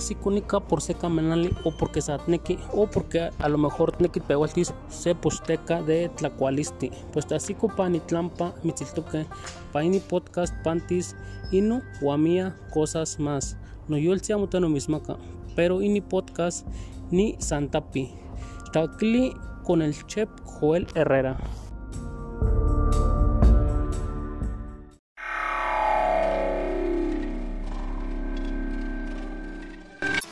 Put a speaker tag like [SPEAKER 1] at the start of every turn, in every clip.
[SPEAKER 1] así cúnica por seca menali o porque satneki o porque a lo mejor tneki pehualtis se posteca de tlacualisti. Pues así copani tlampa mitziltoque paini podcast pantis inu guamia cosas más. No yo el no mismaca pero ini podcast ni santapi. Tacli con el chef Joel Herrera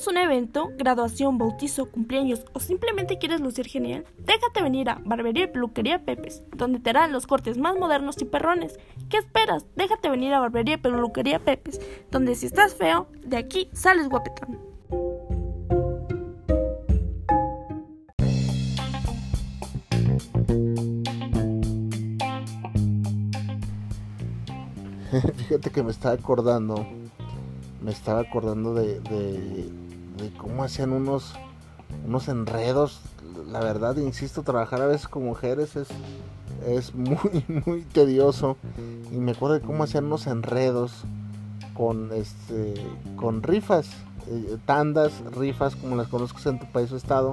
[SPEAKER 2] ¿Tienes un evento, graduación, bautizo, cumpleaños o simplemente quieres lucir genial? Déjate venir a Barbería y Peluquería Pepes, donde te harán los cortes más modernos y perrones. ¿Qué esperas? Déjate venir a Barbería y Peluquería Pepes, donde si estás feo, de aquí sales guapetón.
[SPEAKER 3] Fíjate que me estaba acordando me estaba acordando de, cómo hacían unos, unos enredos. La verdad, insisto, trabajar a veces con mujeres es, es muy, muy tedioso. Y me acuerdo de cómo hacían unos enredos con, este, con rifas, eh, tandas, rifas, como las conozcas en tu país o estado.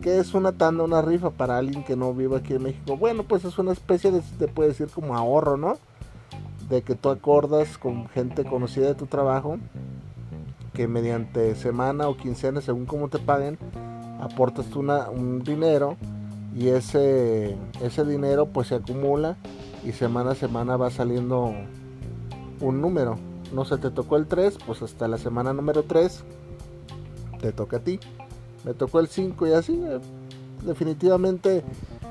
[SPEAKER 3] ¿Qué es una tanda, una rifa para alguien que no vive aquí en México? Bueno, pues es una especie de, te puede decir como ahorro, ¿no? de que tú acordas con gente conocida de tu trabajo que mediante semana o quincena, según cómo te paguen, aportas una, un dinero y ese, ese dinero pues se acumula y semana a semana va saliendo un número. No se te tocó el 3, pues hasta la semana número 3 te toca a ti. Me tocó el 5 y así. Eh, definitivamente,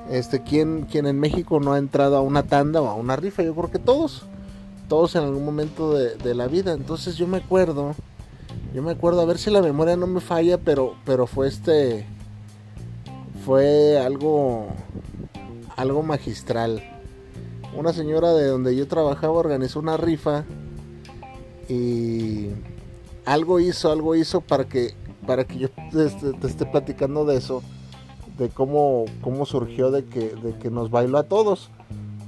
[SPEAKER 3] este, ¿quién, quien en México no ha entrado a una tanda o a una rifa? Yo creo que todos todos en algún momento de, la vida. Entonces yo me acuerdo, yo me acuerdo, a ver si la memoria no me falla, pero, pero fue este, fue algo, algo magistral. Una señora de donde yo trabajaba organizó una rifa y algo hizo, algo hizo para que, para que yo te, esté platicando de eso, de cómo, cómo surgió de que, de que nos bailó a todos.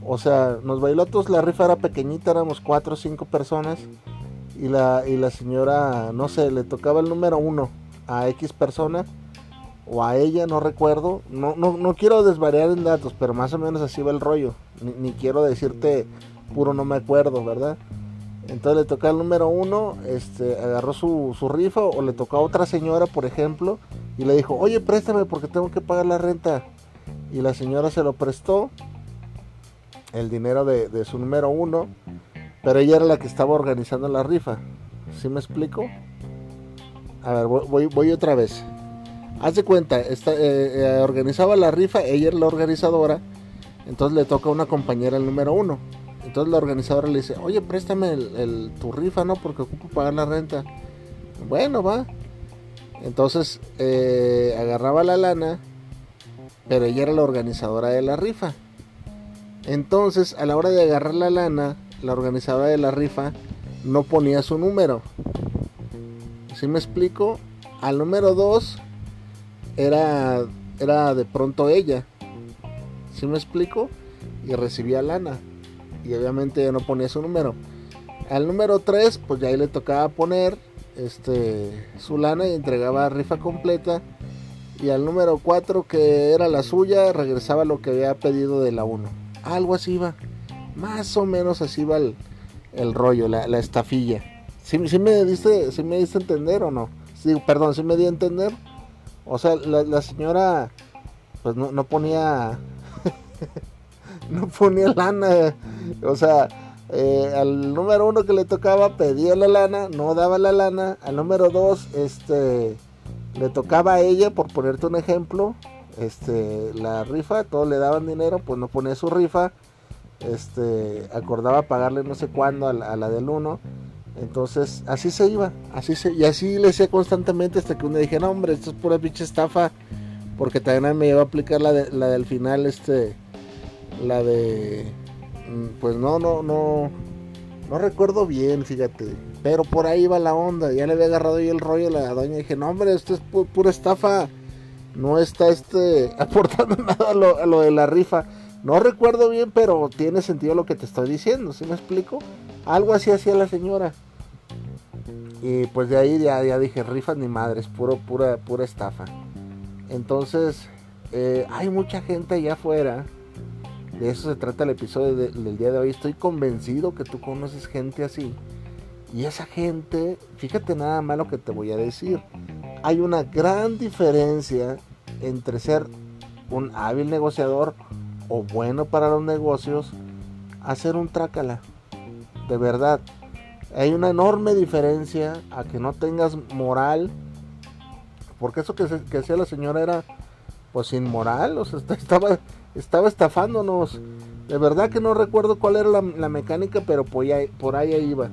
[SPEAKER 3] O sea, nos bailó todos, la rifa era pequeñita, éramos cuatro o cinco personas. Y la, y la señora, no sé, le tocaba el número uno a X persona. O a ella, no recuerdo. No, no, no quiero desvariar en datos, pero más o menos así va el rollo. Ni, quiero decirte puro no me acuerdo, ¿verdad? Entonces le tocaba el número uno, este, agarró su, su rifa o le tocó a otra señora, por ejemplo, y le dijo, oye, préstame porque tengo que pagar la renta. Y la señora se lo prestó el dinero de, su número uno, pero ella era la que estaba organizando la rifa. ¿Sí me explico? A ver, voy, otra vez. Haz de cuenta, esta, eh, eh, organizaba la rifa, ella era la organizadora, entonces le toca a una compañera el número uno. Entonces la organizadora le dice, oye, préstame el, tu rifa, ¿no? Porque ocupo pagar la renta. Bueno, va. Entonces eh, agarraba la lana, pero ella era la organizadora de la rifa. Entonces, a la hora de agarrar la lana, la organizadora de la rifa no ponía su número. Si me explico? Al número 2 era, era de pronto ella. Si me explico? Y recibía lana. Y obviamente no ponía su número. Al número 3, pues ya ahí le tocaba poner este, su lana y entregaba rifa completa. Y al número 4, que era la suya, regresaba lo que había pedido de la 1. Algo así va. Más o menos así va el, rollo, la, estafilla. ¿Sí, me diste, ¿Sí me diste entender o no? Sí, perdón, ¿sí me di a entender? O sea, la, señora pues no, ponía... no ponía lana. O sea, eh, al número uno que le tocaba pedía la lana, no daba la lana. Al número dos, este, le tocaba a ella, por ponerte un ejemplo, este, la rifa, todos le daban dinero, pues no ponía su rifa, este, acordaba pagarle no sé cuándo a la, del 1 Entonces, así se iba, así se, y así le decía constantemente hasta que un día dije, no hombre, esto es pura pinche estafa, porque también me iba a aplicar la, de, la del final, este, la de, mm, pues no, no, no, no recuerdo bien, fíjate, pero por ahí iba la onda, ya le había agarrado yo el rollo a la doña, y dije, no hombre, esto es pura estafa, no está este aportando nada a lo, a lo de la rifa. No recuerdo bien, pero tiene sentido lo que te estoy diciendo, ¿sí me explico? Algo así hacía la señora. Y pues de ahí ya, ya dije, rifas ni madres, puro, pura, pura estafa. Entonces, eh, hay mucha gente allá afuera. De eso se trata el episodio del día de hoy. Estoy convencido que tú conoces gente así. Y esa gente, fíjate nada más lo que te voy a decir. Hay una gran diferencia entre ser un hábil negociador o bueno para los negocios a ser un trácala. De verdad. Hay una enorme diferencia a que no tengas moral. Porque eso que, que hacía la señora era pues inmoral. O sea, estaba, estaba estafándonos. De verdad que no recuerdo cuál era la, mecánica, pero por ahí, por ahí iba.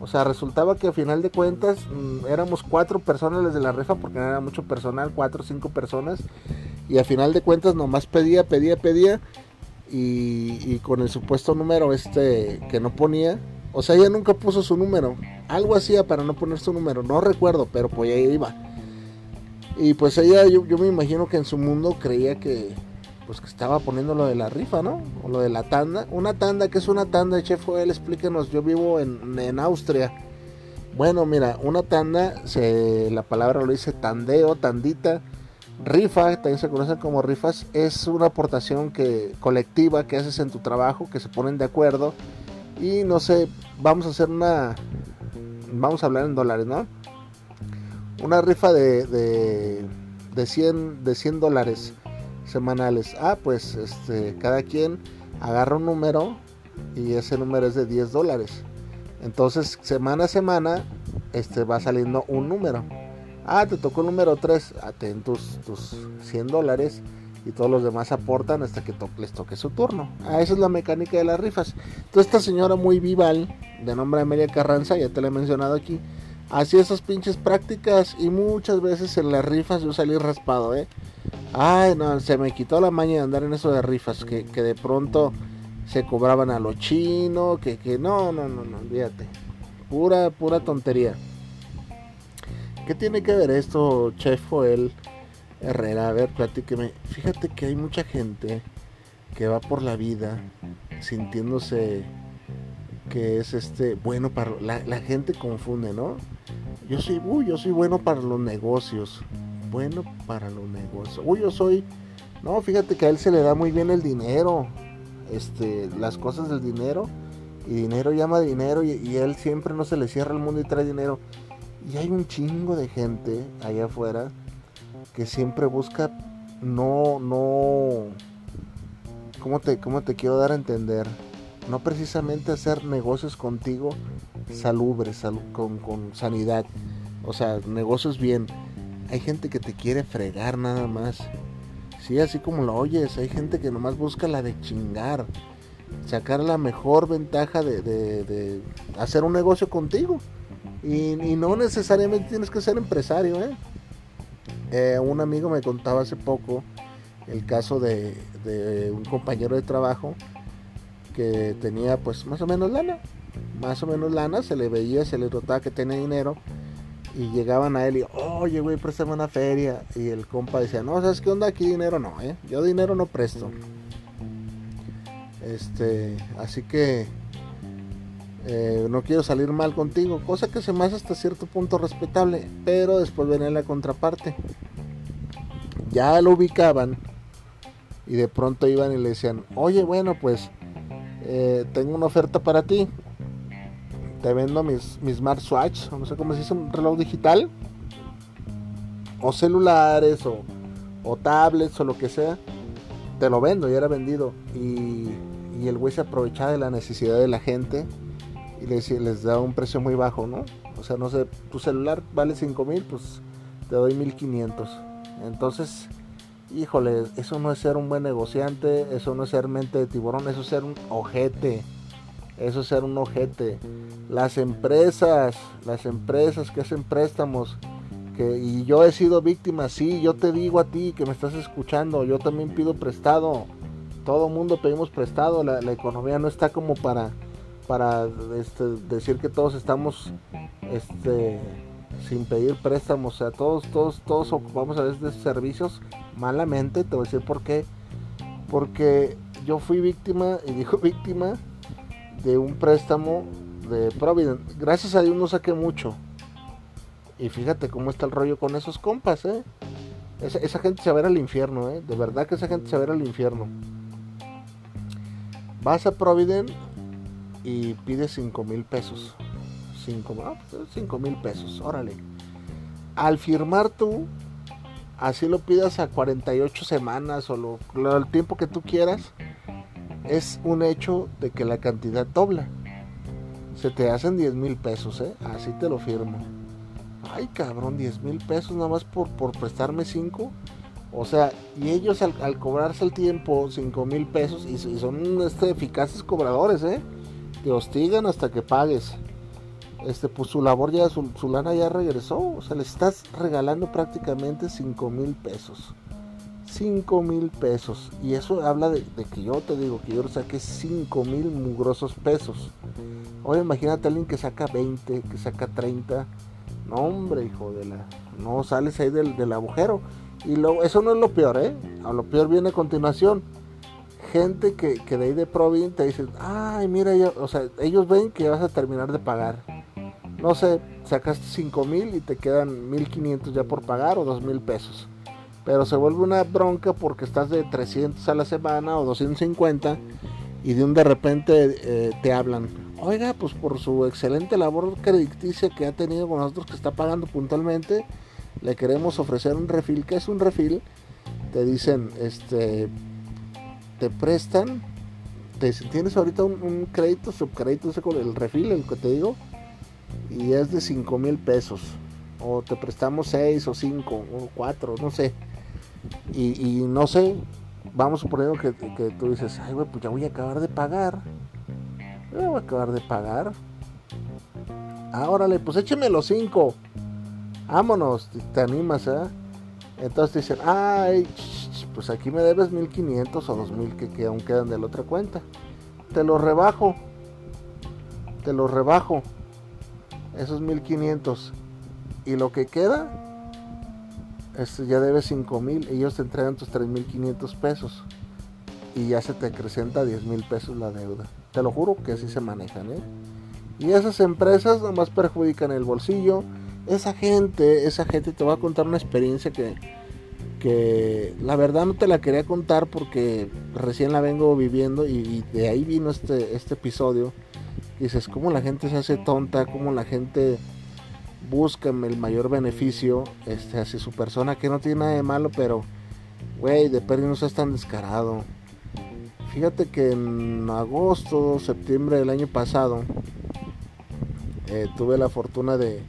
[SPEAKER 3] O sea, resultaba que a final de cuentas mm, éramos cuatro personas desde la rifa porque no era mucho personal, cuatro o cinco personas. Y a final de cuentas nomás pedía, pedía, pedía. Y, con el supuesto número este que no ponía. O sea, ella nunca puso su número. Algo hacía para no poner su número. No recuerdo, pero pues ahí iba. Y pues ella, yo, yo me imagino que en su mundo creía que, pues que estaba poniendo lo de la rifa, ¿no? O lo de la tanda. Una tanda, que es una tanda, chef Joel? Explíquenos, yo vivo en, en Austria. Bueno, mira, una tanda, la palabra lo dice tandeo, tandita. Rifa, también se conoce como rifas, es una aportación que, colectiva que haces en tu trabajo, que se ponen de acuerdo. Y no sé, vamos a hacer una... Vamos a hablar en dólares, ¿no? Una rifa de, de, de 100, de 100 dólares semanales. Ah, pues este, cada quien agarra un número y ese número es de 10 dólares. Entonces, semana a semana, este, va saliendo un número. Ah, te tocó número 3, atén tus, tus 100 dólares y todos los demás aportan hasta que les toque su turno. Ah, esa es la mecánica de las rifas. Entonces, esta señora muy vival, de nombre Amelia Carranza, ya te la he mencionado aquí, hacía esas pinches prácticas y muchas veces en las rifas yo salí raspado, ¿eh? Ay, no, se me quitó la maña de andar en eso de rifas, que, de pronto se cobraban a lo chino, que, que no, no, no, no, olvídate. Pura, pura tontería. ¿Qué tiene que ver esto, Chef Joel Herrera? A ver, platíqueme. Fíjate que hay mucha gente que va por la vida sintiéndose que es este bueno para la, gente confunde, ¿no? Yo soy, uy, yo soy bueno para los negocios bueno para los negocios. Uy, yo soy. No, fíjate que a él se le da muy bien el dinero. Este, las cosas del dinero. Y dinero llama dinero. Y, él siempre no se le cierra el mundo y trae dinero. Y hay un chingo de gente allá afuera que siempre busca. No, no. ¿Cómo te, cómo te quiero dar a entender? No precisamente hacer negocios contigo salubres, con, con sanidad. O sea, negocios bien hay gente que te quiere fregar nada más. Sí, así como lo oyes, hay gente que nomás busca la de chingar. Sacar la mejor ventaja de, hacer un negocio contigo. Y, no necesariamente tienes que ser empresario. ¿eh? ¿eh? un amigo me contaba hace poco el caso de, de un compañero de trabajo que tenía pues más o menos lana. Más o menos lana, se le veía, se le notaba que tenía dinero y llegaban a él y, oye, güey, préstame una feria. Y el compa decía, no, ¿sabes qué onda? Aquí dinero no, ¿eh? Yo dinero no presto. Este, así que eh, no quiero salir mal contigo. Cosa que se me hace hasta cierto punto respetable. Pero después venía la contraparte. Ya lo ubicaban. Y de pronto iban y le decían, oye, bueno, pues eh, tengo una oferta para ti te vendo mis, mis smartwatch, no sé cómo se dice, un reloj digital, o celulares, o, tablets, o lo que sea, te lo vendo, ya era vendido. Y, el güey se aprovechaba de la necesidad de la gente y les, da un precio muy bajo, ¿no? O sea, no sé, tu celular vale 5 mil, pues te doy 1500. Entonces, híjole, eso no es ser un buen negociante, eso no es ser mente de tiburón, eso es ser un ojete Eso es ser un ojete. Las empresas, las empresas que hacen préstamos, que, y yo he sido víctima, sí, yo te digo a ti que me estás escuchando, yo también pido prestado. Todo mundo pedimos prestado, la, economía no está como para, para este, decir que todos estamos este, sin pedir préstamos, o sea, todos, todos, todos ocupamos a veces de servicios malamente, te voy a decir por qué. Porque yo fui víctima, y dijo víctima, de un préstamo de Provident. Gracias a Dios no saqué mucho. Y fíjate cómo está el rollo con esos compas, ¿eh? Esa, gente se va a ver al infierno, ¿eh? De verdad que esa gente se va a ver al infierno. Vas a Provident y pides 5 mil pesos. 5 pues, mil pesos, órale. Al firmar tú, así lo pidas a 48 semanas o lo, el tiempo que tú quieras, es un hecho de que la cantidad dobla. Se te hacen 10 mil pesos, ¿eh? Así te lo firmo. Ay, cabrón, 10 mil pesos nada más por, por prestarme 5. O sea, y ellos al, cobrarse el tiempo 5 mil pesos, y, son este, eficaces cobradores, ¿eh? Te hostigan hasta que pagues. Este, pues su labor ya, su, lana ya regresó. O sea, le estás regalando prácticamente 5 mil pesos. 5 mil pesos. Y eso habla de, que yo te digo que yo saqué 5 mil mugrosos pesos. Ahora imagínate a alguien que saca 20, que saca 30. No, hombre, hijo de la. No sales ahí del, del agujero. Y lo, eso no es lo peor, ¿eh? A lo peor viene a continuación. Gente que, que de ahí de Provin te dicen, ay, mira, o sea, ellos ven que vas a terminar de pagar. No sé, sacaste 5 mil y te quedan 1500 ya por pagar o 2 mil pesos pero se vuelve una bronca porque estás de 300 a la semana o 250 y de un de repente eh, te hablan, oiga, pues por su excelente labor crediticia que ha tenido con nosotros, que está pagando puntualmente, le queremos ofrecer un refil. ¿Qué es un refil? Te dicen, este, te prestan, te tienes ahorita un, crédito, subcrédito, el refil, el que te digo, y es de 5 mil pesos. O te prestamos 6 o 5 o 4, no sé y, no sé, vamos suponiendo que, que tú dices, ay, güey, pues ya voy a acabar de pagar. Ya voy a acabar de pagar. Ah, órale, pues écheme los cinco. Vámonos, te animas, ¿eh? Entonces dicen, ay, pues aquí me debes 1500 o 2000 que, que aún quedan de la otra cuenta. Te lo rebajo. Te lo rebajo. Esos 1500. Y lo que queda, este, ya debes 5 mil, ellos te entregan tus 3.500 pesos y ya se te acrecenta 10 mil pesos la deuda. Te lo juro que así se manejan. ¿eh? Y esas empresas nomás perjudican el bolsillo. Esa gente, esa gente, te va a contar una experiencia que, que la verdad no te la quería contar porque recién la vengo viviendo y, de ahí vino este, este episodio. dices, ¿cómo la gente se hace tonta? ¿Cómo la gente buscan el mayor beneficio este, hacia su persona, que no tiene nada de malo, pero, güey, de perdido no seas tan descarado. Fíjate que en agosto, septiembre del año pasado, eh, tuve la fortuna de,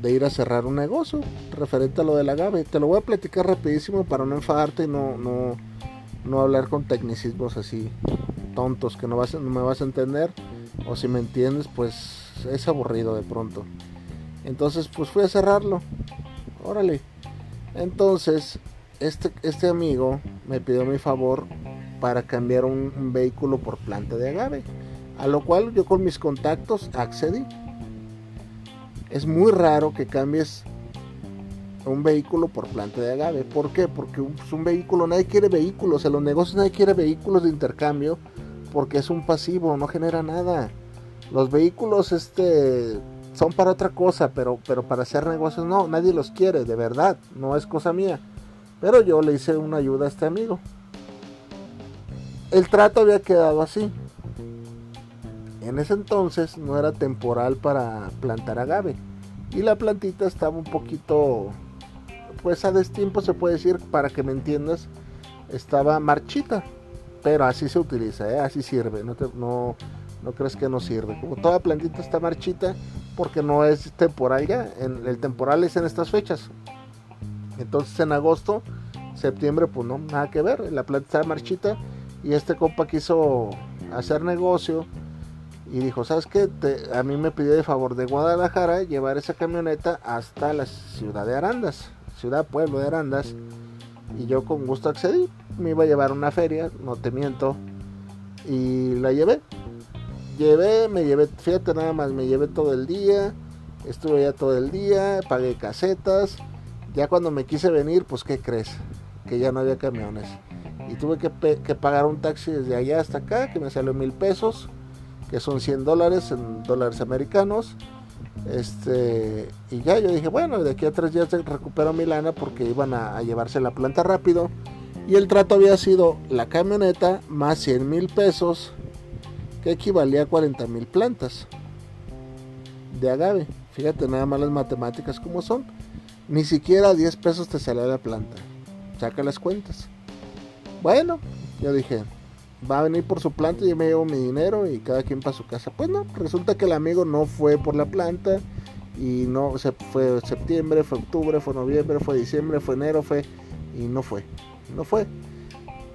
[SPEAKER 3] de, ir a cerrar un negocio referente a lo del agave. Te lo voy a platicar rapidísimo para no enfadarte y no, no, no hablar con tecnicismos así tontos que no, vas, no me vas a entender. O si me entiendes, pues es aburrido de pronto. Entonces, pues fui a cerrarlo. Órale. Entonces, este, este amigo me pidió mi favor para cambiar un, vehículo por planta de agave. A lo cual yo con mis contactos accedí. Es muy raro que cambies un vehículo por planta de agave. ¿Por qué? Porque un, un vehículo, nadie quiere vehículos. En los negocios nadie quiere vehículos de intercambio porque es un pasivo, no genera nada. Los vehículos, este son para otra cosa, pero, pero para hacer negocios no, nadie los quiere, de verdad, no es cosa mía. Pero yo le hice una ayuda a este amigo. El trato había quedado así. En ese entonces no era temporal para plantar agave. Y la plantita estaba un poquito, pues a destiempo se puede decir, para que me entiendas, estaba marchita. Pero así se utiliza, ¿eh? así sirve. No, no, crees que no sirve. Como toda plantita está marchita, porque no es temporal ya. El temporal es en estas fechas. Entonces en agosto, septiembre, pues no, nada que ver. La planta está marchita y este compa quiso hacer negocio y dijo, ¿sabes qué? a mí me pidió de favor de Guadalajara llevar esa camioneta hasta la ciudad de Arandas, ciudad pueblo de Arandas. Y yo con gusto accedí. Me iba a llevar una feria, no te miento. Y la llevé. Llevé, me llevé, fíjate nada más, me llevé todo el día. Estuve allá todo el día, pagué casetas. Ya cuando me quise venir, pues ¿qué crees? Que ya no había camiones. Y tuve que pagar un taxi desde allá hasta acá, que me salió mil pesos que son 100 dólares en dólares americanos. Este, y ya yo dije, bueno, de aquí a tres días recupero mi lana porque iban a, llevarse la planta rápido. Y el trato había sido la camioneta más 100 mil pesos, que equivalía a 40 mil plantas de agave. Fíjate nada más las matemáticas como son. Ni siquiera 10 pesos te sale la planta. Saca las cuentas. Bueno, yo dije, va a venir por su planta y yo me llevo mi dinero y cada quien para su casa. Pues no, resulta que el amigo no fue por la planta y no se fue septiembre, fue octubre, fue noviembre, fue diciembre, fue enero, fue y no fue, no fue.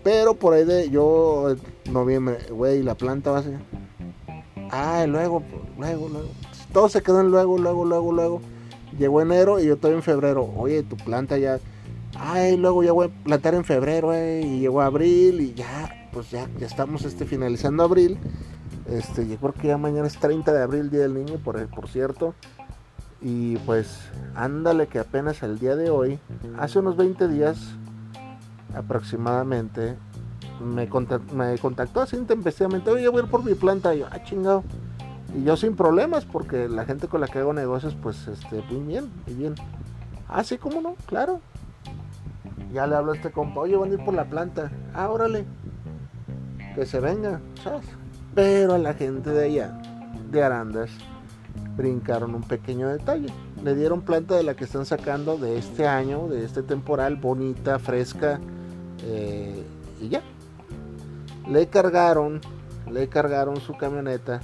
[SPEAKER 3] Pero por ahí de yo noviembre, güey, la planta va a ser Ah, luego, luego, luego. Todo se quedó en luego, luego, luego, luego. Llegó enero y yo estoy en febrero. Oye, tu planta ya. Ay, luego ya voy a plantar en febrero, güey. Y llegó abril y ya pues ya, ya estamos este, finalizando abril. Este, yo creo que ya mañana es 30 de abril, Día del Niño, por, por cierto. Y pues ándale que apenas el día de hoy, hace unos 20 días aproximadamente, me, contactó, me contactó así intempestivamente, oye, voy a ir por mi planta. Y yo, ah, chingado. Y yo sin problemas, porque la gente con la que hago negocios, pues, este, muy bien, muy bien. Ah, sí, cómo no, claro. Ya le hablo a este compa, oye, voy a ir por la planta. Ah, órale que se venga, ¿sabes? Pero a la gente de allá, de Arandas, brincaron un pequeño detalle. Le dieron planta de la que están sacando de este año, de este temporal, bonita, fresca, eh, y ya. Le cargaron, le cargaron su camioneta,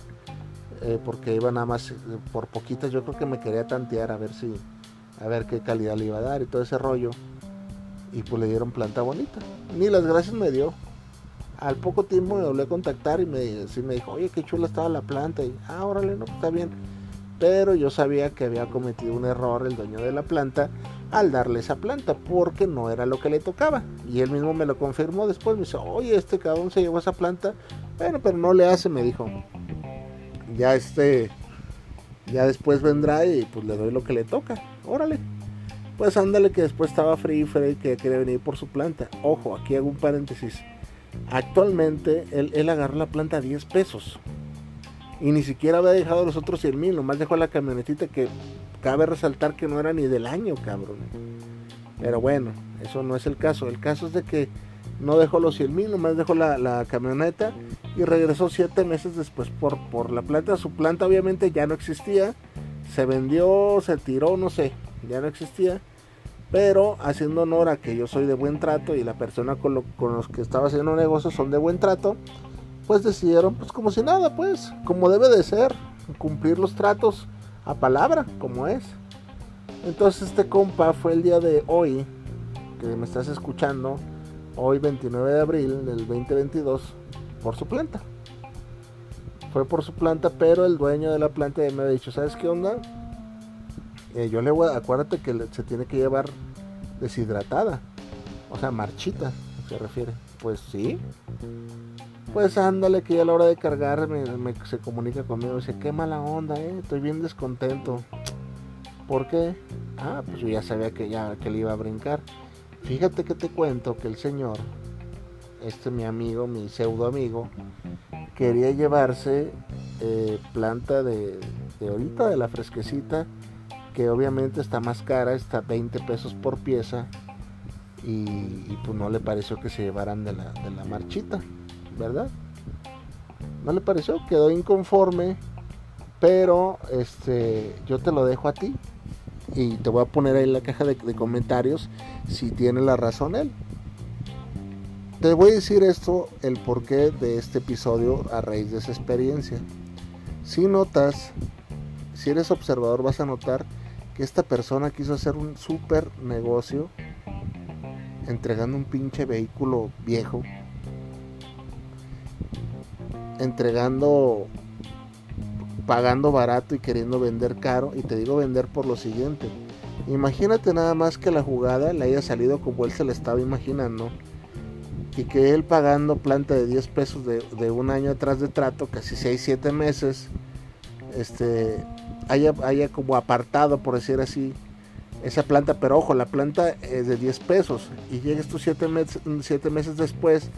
[SPEAKER 3] eh, porque iba nada más por poquitas, yo creo que me quería tantear a ver si, a ver qué calidad le iba a dar y todo ese rollo. Y pues le dieron planta bonita. Ni las gracias me dio. Al poco tiempo me volví a contactar y me, me dijo, oye, qué chula estaba la planta. Y, ah, órale, no, está bien. Pero yo sabía que había cometido un error el dueño de la planta al darle esa planta, porque no era lo que le tocaba. Y él mismo me lo confirmó después. Me dice, oye, este cabrón se llevó esa planta. Bueno, pero no le hace, me dijo. Ya este, ya después vendrá y pues le doy lo que le toca. Órale. Pues ándale que después estaba Free Free que quería venir por su planta. Ojo, aquí hago un paréntesis. Actualmente él, agarró la planta a 10 pesos. Y ni siquiera había dejado los otros 100 mil. Nomás dejó la camionetita que cabe resaltar que no era ni del año, cabrón. Pero bueno, eso no es el caso. El caso es de que no dejó los 100 mil, nomás dejó la, camioneta y regresó 7 meses después por, por la planta. Su planta obviamente ya no existía. Se vendió, se tiró, no sé, ya no existía. Pero haciendo honor a que yo soy de buen trato y la persona con, los que estaba haciendo negocios son de buen trato, pues decidieron, pues como si nada, pues, como debe de ser, cumplir los tratos a palabra, como es. Entonces este compa fue el día de hoy, que me estás escuchando, hoy 29 de abril del 2022, por su planta. Fue por su planta, pero el dueño de la planta me ha dicho, ¿sabes qué onda? Eh, yo le voy a, acuérdate que se tiene que llevar deshidratada, o sea, marchita, se refiere. Pues sí. Pues ándale, que ya a la hora de cargar me, se comunica conmigo dice, qué mala onda, eh, estoy bien descontento. ¿Por qué? Ah, pues yo ya sabía que ya que le iba a brincar. Fíjate que te cuento que el señor, este mi amigo, mi pseudo amigo, quería llevarse eh, planta de, de ahorita, de la fresquecita, obviamente está más cara, está 20 pesos por pieza y, pues no le pareció que se llevaran de la, de la marchita, ¿verdad? No le pareció, quedó inconforme, pero este, yo te lo dejo a ti y te voy a poner ahí en la caja de, de comentarios si tiene la razón él. Te voy a decir esto, el porqué de este episodio a raíz de esa experiencia. Si notas, si eres observador vas a notar esta persona quiso hacer un super negocio entregando un pinche vehículo viejo, entregando pagando barato y queriendo vender caro. Y te digo vender por lo siguiente. Imagínate nada más que la jugada le haya salido como él se la estaba imaginando. Y que él pagando planta de 10 pesos de, un año atrás de trato, casi 6, 7 meses, este, haya, haya como apartado, por decir así, esa planta, pero ojo, la planta es de 10 pesos y llegues tú 7 meses, siete meses después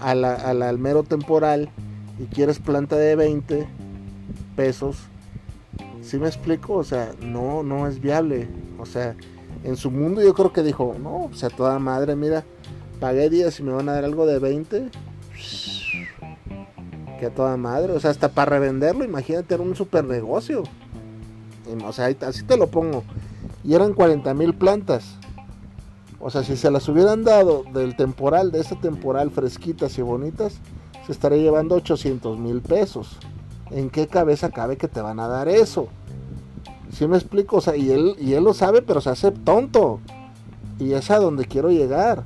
[SPEAKER 3] a la, al mero temporal y quieres planta de 20 pesos, si me explico? O sea, no, no es viable. O sea, en su mundo yo creo que dijo, no, o sea, toda madre, mira, pagué 10 y me van a dar algo de 20. Que a toda madre, o sea, hasta para revenderlo, imagínate, era un super negocio. O sea, así te lo pongo y eran 40 mil plantas. O sea, si se las hubieran dado del temporal, de ese temporal fresquitas y bonitas, se estaría llevando 800 mil pesos. ¿En qué cabeza cabe que te van a dar eso? Si me explico? O sea, y él, y él lo sabe, pero se hace tonto. Y es a donde quiero llegar.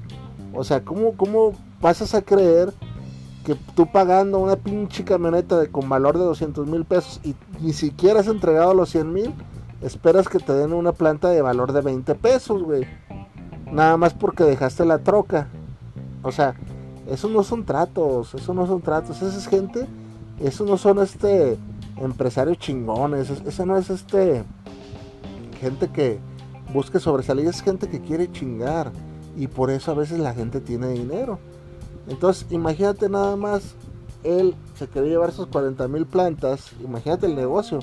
[SPEAKER 3] O sea, ¿cómo, cómo pasas a creer que tú pagando una pinche camioneta con valor de 200 mil pesos y ni siquiera has entregado los 100 mil? esperas que te den una planta de valor de 20 pesos, güey. Nada más porque dejaste la troca. O sea, eso no son tratos, eso no son tratos, esa es gente, eso no son este empresarios chingones, eso no es este gente que busque sobresalir, es gente que quiere chingar y por eso a veces la gente tiene dinero. Entonces, imagínate nada más, él se quería llevar sus 40 mil plantas, imagínate el negocio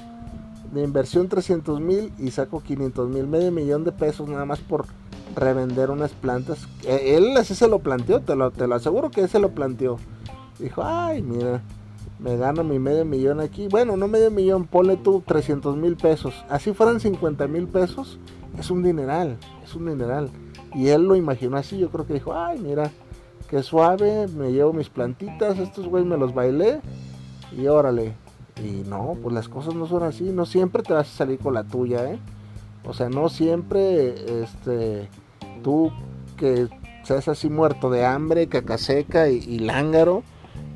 [SPEAKER 3] de inversión 300 mil y saco 500 mil, medio millón de pesos nada más por revender unas plantas. E, él así se lo planteó, te lo, te lo aseguro que él se lo planteó. Dijo, ay, mira, me gano mi medio millón aquí. Bueno, no medio millón, ponle tú 300 mil pesos. Así fueran 50 mil pesos, es un dineral, es un dineral. Y él lo imaginó así, yo creo que dijo, ay, mira, qué suave, me llevo mis plantitas, estos güeyes me los bailé y órale, y no, pues las cosas no son así, no siempre te vas a salir con la tuya, ¿eh? O sea, no siempre, este, tú que seas así muerto de hambre, caca seca y, lángaro,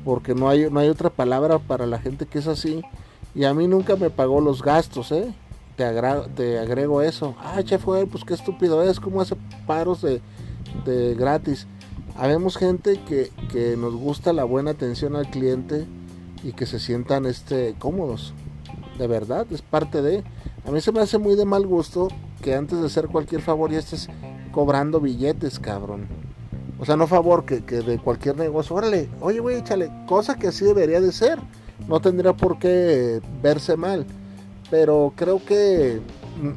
[SPEAKER 3] porque no hay, no hay otra palabra para la gente que es así. Y a mí nunca me pagó los gastos, ¿eh? Te, te agrego eso. Ah, chef, pues qué estúpido es, cómo hace paros de, de gratis. Habemos gente que, que nos gusta la buena atención al cliente, y que se sientan este cómodos. De verdad, es parte de. A mí se me hace muy de mal gusto que antes de hacer cualquier favor ya estés cobrando billetes, cabrón. O sea, no favor que, que de cualquier negocio. Órale, oye, güey, échale. Cosa que así debería de ser. No tendría por qué verse mal. Pero creo que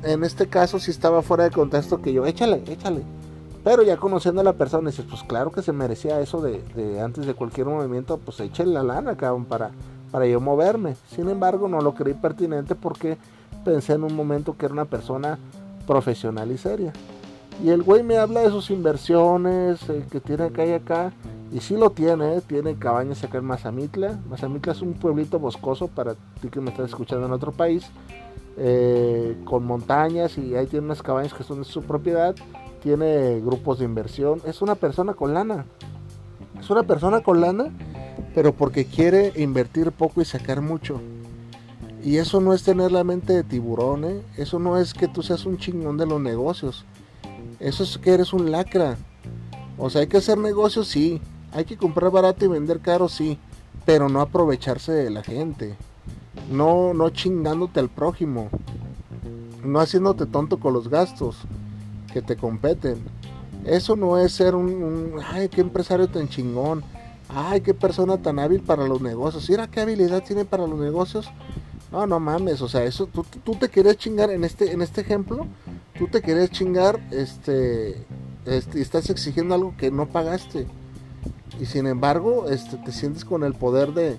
[SPEAKER 3] en este caso sí estaba fuera de contexto que yo, échale, échale. Pero ya conociendo a la persona, dices, pues claro que se merecía eso de, antes de cualquier movimiento, pues échale la lana, cabrón, para, para yo moverme. Sin embargo, no lo creí pertinente porque pensé en un momento que era una persona profesional y seria. Y el güey me habla de sus inversiones, eh, que tiene acá y acá. Y sí lo tiene, eh, tiene cabañas acá en Mazamitla. Mazamitla es un pueblito boscoso para ti que me estás escuchando en otro país. Eh, con montañas y ahí tiene unas cabañas que son de su propiedad tiene grupos de inversión, es una persona con lana. Es una persona con lana, pero porque quiere invertir poco y sacar mucho. Y eso no es tener la mente de tiburón, ¿eh? eso no es que tú seas un chingón de los negocios. Eso es que eres un lacra. O sea, hay que hacer negocios, sí. Hay que comprar barato y vender caro, sí. Pero no aprovecharse de la gente. No, no chingándote al prójimo. No haciéndote tonto con los gastos que te competen. Eso no es ser un, ay, qué empresario tan chingón. Ay, qué persona tan hábil para los negocios. ¿Y qué habilidad tiene para los negocios? No, no mames, o sea, eso tú, tú te quieres chingar en este en este ejemplo, tú te quieres chingar este, este estás exigiendo algo que no pagaste. Y sin embargo, este te sientes con el poder de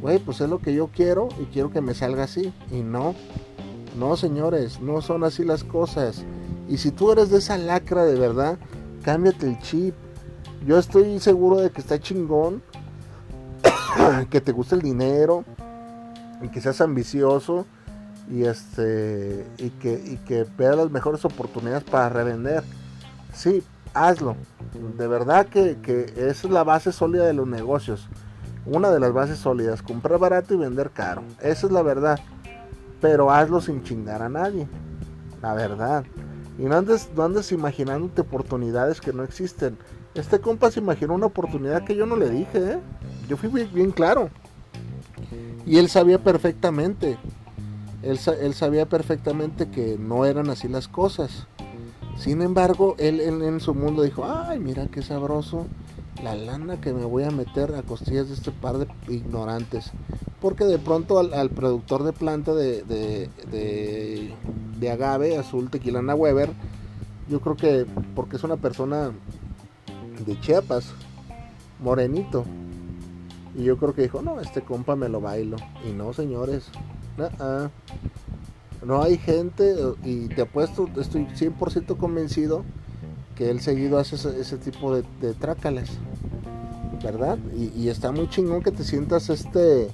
[SPEAKER 3] güey, pues es lo que yo quiero y quiero que me salga así y no. No, señores, no son así las cosas. Y si tú eres de esa lacra de verdad, cámbiate el chip. Yo estoy seguro de que está chingón, que te guste el dinero, y que seas ambicioso y este y que, y que veas las mejores oportunidades para revender. Sí, hazlo. De verdad que, que esa es la base sólida de los negocios. Una de las bases sólidas, comprar barato y vender caro. Esa es la verdad. pero hazlo sin chingar a nadie, la verdad. Y no andes, no andes imaginándote oportunidades que no existen. Este compa se imaginó una oportunidad que yo no le dije, ¿eh? Yo fui bien, claro. Y él sabía perfectamente. Él, él, sabía perfectamente que no eran así las cosas. Sin embargo, él, en su mundo dijo, ay, mira qué sabroso la lana que me voy a meter a costillas de este par de ignorantes. Porque de pronto al, productor de planta de, de, de, agave azul tequilana Weber, yo creo que porque es una persona de Chiapas, morenito. Y yo creo que dijo, no, este compa me lo bailo. Y no, señores. No hay gente, y te apuesto, estoy 100% convencido que él seguido hace ese, tipo de, de. ¿Verdad? Y, está muy chingón que te sientas este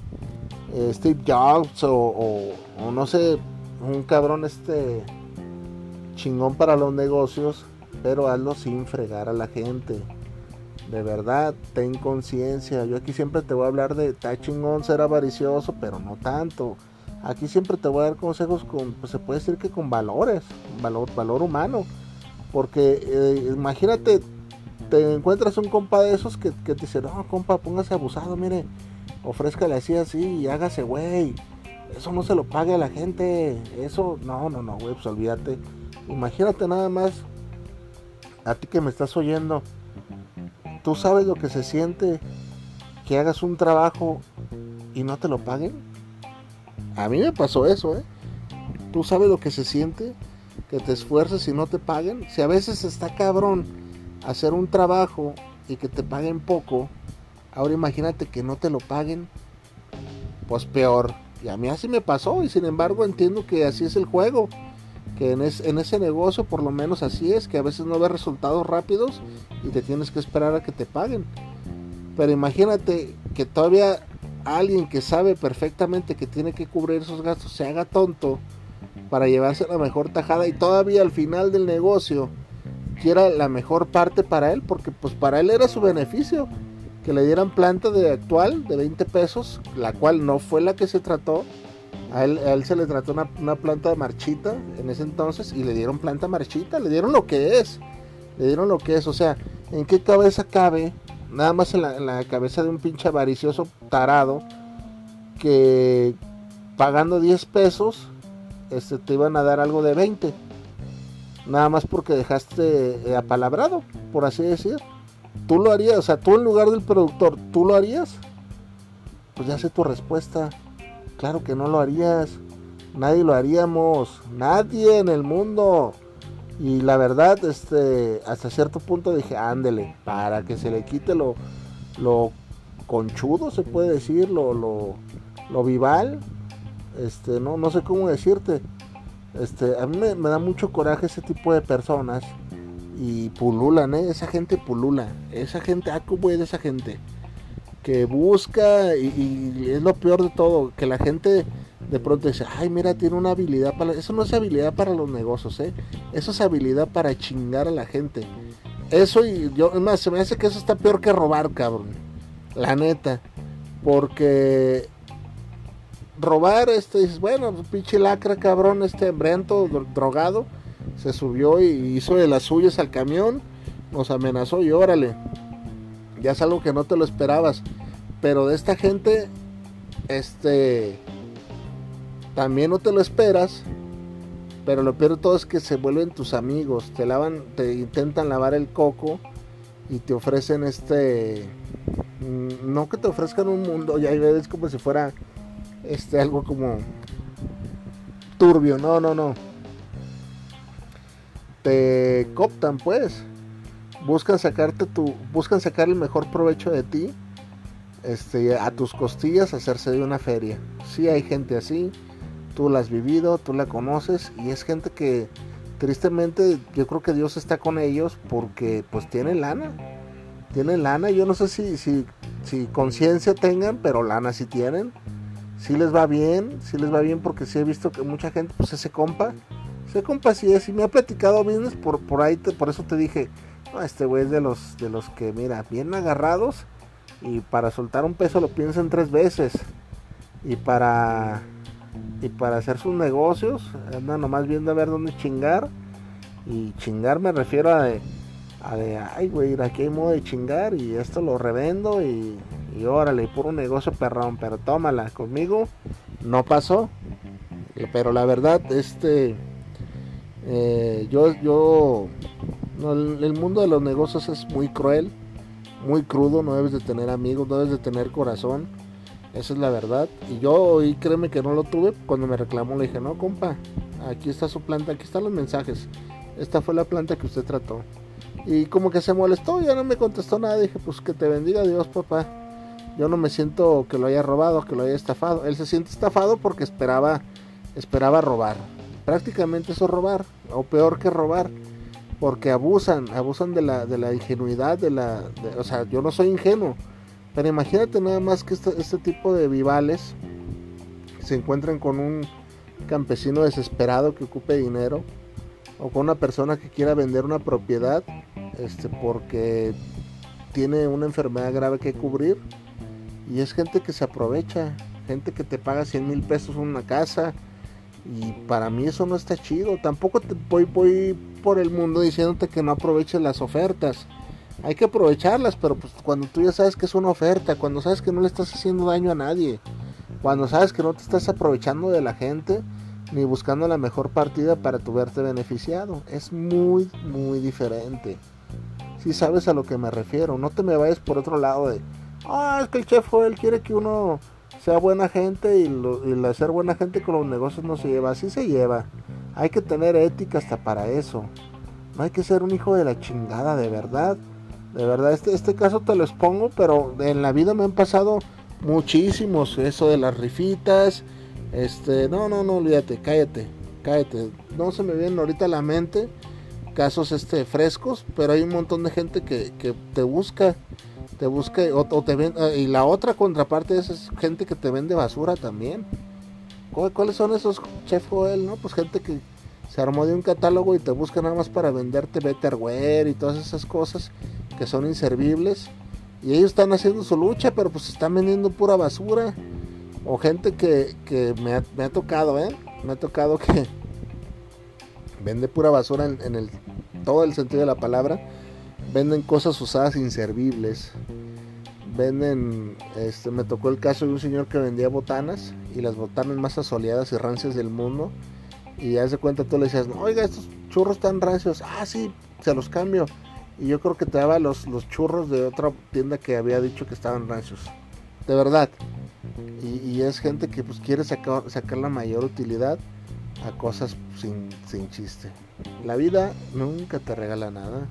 [SPEAKER 3] Steve Jobs o, o no sé, un cabrón este chingón para los negocios, pero hazlo sin fregar a la gente de verdad, ten conciencia. Yo aquí siempre te voy a hablar de, está chingón ser avaricioso, pero no tanto. Aquí siempre te voy a dar consejos con, pues se puede decir que con valores, valor, valor humano. Porque eh, imagínate, te encuentras un compa de esos que, te dice, no, compa, póngase abusado, mire, ofrézcale así, así y hágase, güey. Eso no se lo pague a la gente. Eso, no, no, no, güey, pues olvídate. Imagínate nada más, a ti que me estás oyendo ¿Tú sabes lo que se siente que hagas un trabajo y no te lo paguen? A mí me pasó eso, ¿eh? ¿Tú sabes lo que se siente que te esfuerces y no te paguen? Si a veces está cabrón hacer un trabajo y que te paguen poco, ahora imagínate que no te lo paguen, pues peor. Y a mí así me pasó y sin embargo entiendo que así es el juego que en, ese negocio por lo menos así es, que a veces no ves resultados rápidos y te tienes que esperar a que te paguen. Pero imagínate que todavía alguien que sabe perfectamente que tiene que cubrir esos gastos se haga tonto para llevarse la mejor tajada y todavía al final del negocio quiera la mejor parte para él, porque pues para él era su beneficio que le dieran planta de actual de 20 pesos, la cual no fue la que se trató a él, se le trató una, planta marchita en ese entonces y le dieron planta marchita, le dieron lo que es, le dieron lo que es, o sea, ¿en qué cabeza cabe? Nada más en la, cabeza de un pinche avaricioso tarado que pagando 10 pesos este, te iban a dar algo de 20. Nada más porque dejaste eh, apalabrado, por así decir. Tú lo harías, o sea, tú en lugar del productor, ¿tú lo harías? Pues ya sé tu respuesta. Claro que no lo harías. Nadie lo haríamos. Nadie en el mundo. Y la verdad, este, hasta cierto punto dije, ándele, para que se le quite lo, lo conchudo, se puede decir, lo, lo, lo vival. Este, no, no sé cómo decirte. Este, a mí me, da mucho coraje ese tipo de personas. Y pululan, ¿eh? Esa gente pulula. Esa gente, ah, ¿cómo es esa gente? que busca y, es lo peor de todo, que la gente de pronto dice, ay mira, tiene una habilidad para... Eso no es habilidad para los negocios, ¿eh? Eso es habilidad para chingar a la gente. Eso y yo, más, se me hace que eso está peor que robar, cabrón. La neta. Porque robar, este, dices, bueno, pinche lacra, cabrón, este hambriento, drogado, se subió y hizo de las suyas al camión, nos amenazó y órale ya es algo que no te lo esperabas. Pero de esta gente, este, también no te lo esperas. Pero lo peor de todo es que se vuelven tus amigos. Te lavan, te intentan lavar el coco y te ofrecen este, mm, no que te ofrezcan un mundo, ya ves como si fuera este algo como turbio, no, no, no. Te coptan pues. Buscan sacarte tu, buscan sacar el mejor provecho de ti, este, a tus costillas, hacerse de una feria. Si hay gente así, tú la has vivido, tú la conoces y es gente que tristemente yo creo que Dios está con ellos porque pues tienen lana, tienen lana, yo no sé si, si, si conciencia tengan, pero lana sí tienen, si les va bien, si les va bien porque sí he visto que mucha gente pues ese compa, ese compa sí es y me ha platicado business por, por ahí, por eso te dije, este güey es de los, de los que, mira, bien agarrados y para soltar un peso lo piensan tres veces. Y para y para hacer sus negocios andan nomás viendo a ver dónde chingar y chingar me refiero a de, a de ay güey aquí hay modo de chingar y esto lo revendo y, y órale puro negocio perrón pero tómala conmigo no pasó pero la verdad este eh, yo yo el mundo de los negocios es muy cruel muy crudo no debes de tener amigos no debes de tener corazón esa es la verdad. Y yo, y créeme que no lo tuve, cuando me reclamó le dije, no, compa, aquí está su planta, aquí están los mensajes. Esta fue la planta que usted trató. Y como que se molestó, ya no me contestó nada. Dije, pues que te bendiga Dios, papá. Yo no me siento que lo haya robado, que lo haya estafado. Él se siente estafado porque esperaba, esperaba robar. Prácticamente eso es robar, o peor que robar, porque abusan, abusan de la, de la ingenuidad, de la, o sea, yo no soy ingenuo pero imagínate nada más que este, este, tipo de vivales se encuentran con un campesino desesperado que ocupe dinero o con una persona que quiera vender una propiedad este, porque tiene una enfermedad grave que cubrir y es gente que se aprovecha, gente que te paga 100 mil pesos una casa y para mí eso no está chido, tampoco te voy, voy por el mundo diciéndote que no aproveches las ofertas. Hay que aprovecharlas, pero pues cuando tú ya sabes que es una oferta, cuando sabes que no le estás haciendo daño a nadie, cuando sabes que no te estás aprovechando de la gente, ni buscando la mejor partida para tu verte beneficiado, es muy, muy diferente. Si sabes a lo que me refiero, no te me vayas por otro lado de, ah, es que el chef Joel quiere que uno sea buena gente y, lo, y buena gente con los negocios no se lleva, así se lleva. Hay que tener ética hasta para eso. No hay que ser un hijo de la chingada, de verdad. De verdad, este, este caso te lo expongo, pero en la vida me han pasado muchísimos. Eso de las rifitas. Este, no, no, no, olvídate, cállate, cállate. No se me vienen ahorita a la mente casos este frescos, pero hay un montón de gente que, que te busca, te busca o, te ah, y la otra contraparte es, gente que te vende basura también. ¿Cuáles son esos chef no? Pues gente que se armó de un catálogo y te busca nada más para venderte Betterware y todas esas cosas que son inservibles. Y ellos están haciendo su lucha, pero pues están vendiendo pura basura. O gente que, me, ha, tocado, ¿eh? Me ha tocado que vende pura basura en, el, todo el sentido de la palabra. Venden cosas usadas inservibles. Venden, este, me tocó el caso de un señor que vendía botanas y las botanas más asoleadas y rancias del mundo. Y ya cuenta, tú le decías, oiga, estos churros están rancios. Ah, sí, se los cambio. Y yo creo que te daba los, los churros de otra tienda que había dicho que estaban rancios. De verdad. Y, es gente que pues quiere sacar, sacar la mayor utilidad a cosas sin, sin chiste. La vida nunca te regala nada.